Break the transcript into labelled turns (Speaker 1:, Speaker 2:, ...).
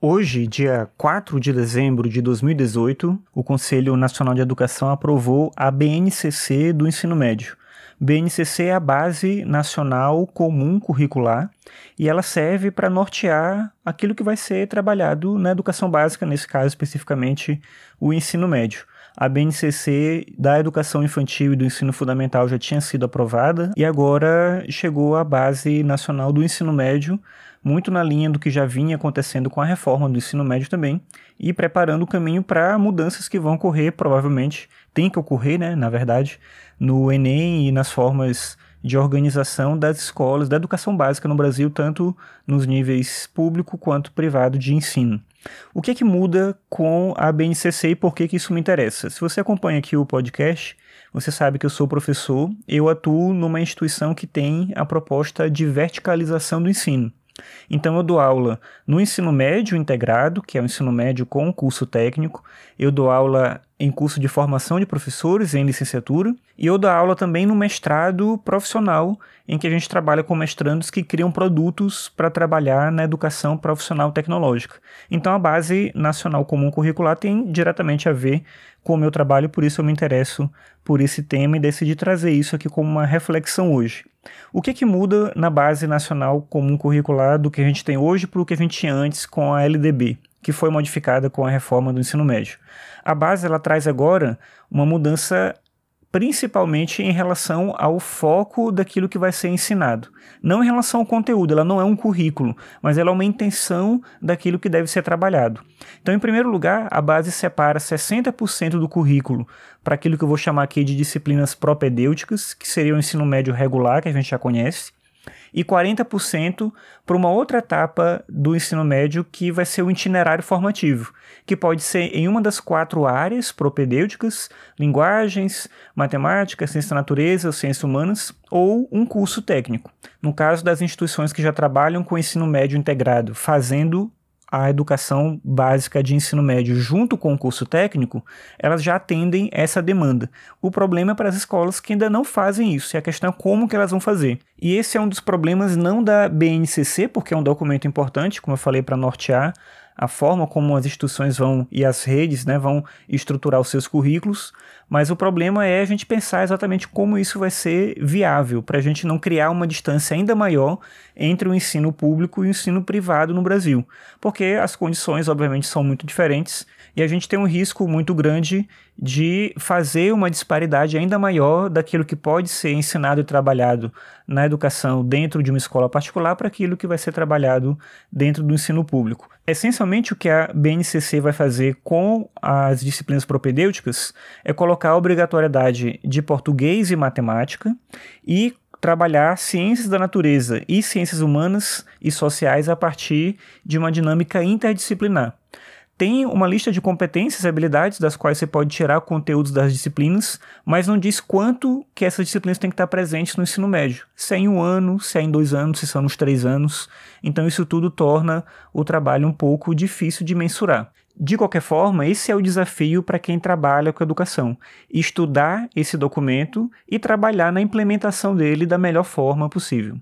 Speaker 1: Hoje, dia 4 de dezembro de 2018, o Conselho Nacional de Educação aprovou a BNCC do ensino médio. BNCC é a Base Nacional Comum Curricular e ela serve para nortear aquilo que vai ser trabalhado na educação básica, nesse caso especificamente o ensino médio. A BNCC da educação infantil e do ensino fundamental já tinha sido aprovada e agora chegou a Base Nacional do Ensino Médio muito na linha do que já vinha acontecendo com a reforma do ensino médio também, e preparando o caminho para mudanças que vão ocorrer, provavelmente, tem que ocorrer, né, na verdade, no Enem e nas formas de organização das escolas da educação básica no Brasil, tanto nos níveis público quanto privado de ensino. O que é que muda com a BNCC e por que, que isso me interessa? Se você acompanha aqui o podcast, você sabe que eu sou professor, eu atuo numa instituição que tem a proposta de verticalização do ensino. Então eu dou aula no ensino médio integrado, que é o ensino médio com curso técnico, eu dou aula em curso de formação de professores em licenciatura, e eu dou aula também no mestrado profissional, em que a gente trabalha com mestrandos que criam produtos para trabalhar na educação profissional tecnológica. Então a base nacional comum curricular tem diretamente a ver com o meu trabalho, por isso eu me interesso por esse tema e decidi trazer isso aqui como uma reflexão hoje. O que, que muda na base nacional comum curricular do que a gente tem hoje para o que a gente tinha antes com a LDB, que foi modificada com a reforma do ensino médio? A base ela traz agora uma mudança principalmente em relação ao foco daquilo que vai ser ensinado. Não em relação ao conteúdo, ela não é um currículo, mas ela é uma intenção daquilo que deve ser trabalhado. Então, em primeiro lugar, a base separa 60% do currículo para aquilo que eu vou chamar aqui de disciplinas propedêuticas, que seria o ensino médio regular, que a gente já conhece, e 40% para uma outra etapa do ensino médio que vai ser o itinerário formativo, que pode ser em uma das quatro áreas propedêuticas, linguagens, matemática, ciência da natureza, ciências humanas, ou um curso técnico. No caso das instituições que já trabalham com ensino médio integrado, fazendo a educação básica de ensino médio junto com o curso técnico, elas já atendem essa demanda. O problema é para as escolas que ainda não fazem isso, e a questão é como que elas vão fazer. E esse é um dos problemas não da BNCC, porque é um documento importante, como eu falei, para nortear a forma como as instituições vão e as redes né, vão estruturar os seus currículos, mas o problema é a gente pensar exatamente como isso vai ser viável, para a gente não criar uma distância ainda maior entre o ensino público e o ensino privado no Brasil, porque as condições, obviamente, são muito diferentes e a gente tem um risco muito grande de fazer uma disparidade ainda maior daquilo que pode ser ensinado e trabalhado na educação dentro de uma escola particular para aquilo que vai ser trabalhado dentro do ensino público. Essencialmente, o que a BNCC vai fazer com as disciplinas propedêuticas é colocar a obrigatoriedade de português e matemática e trabalhar ciências da natureza e ciências humanas e sociais a partir de uma dinâmica interdisciplinar tem uma lista de competências e habilidades das quais você pode tirar conteúdos das disciplinas, mas não diz quanto que essas disciplinas têm que estar presentes no ensino médio. Se é em um ano, se é em dois anos, se são nos três anos. Então isso tudo torna o trabalho um pouco difícil de mensurar. De qualquer forma, esse é o desafio para quem trabalha com educação: estudar esse documento e trabalhar na implementação dele da melhor forma possível.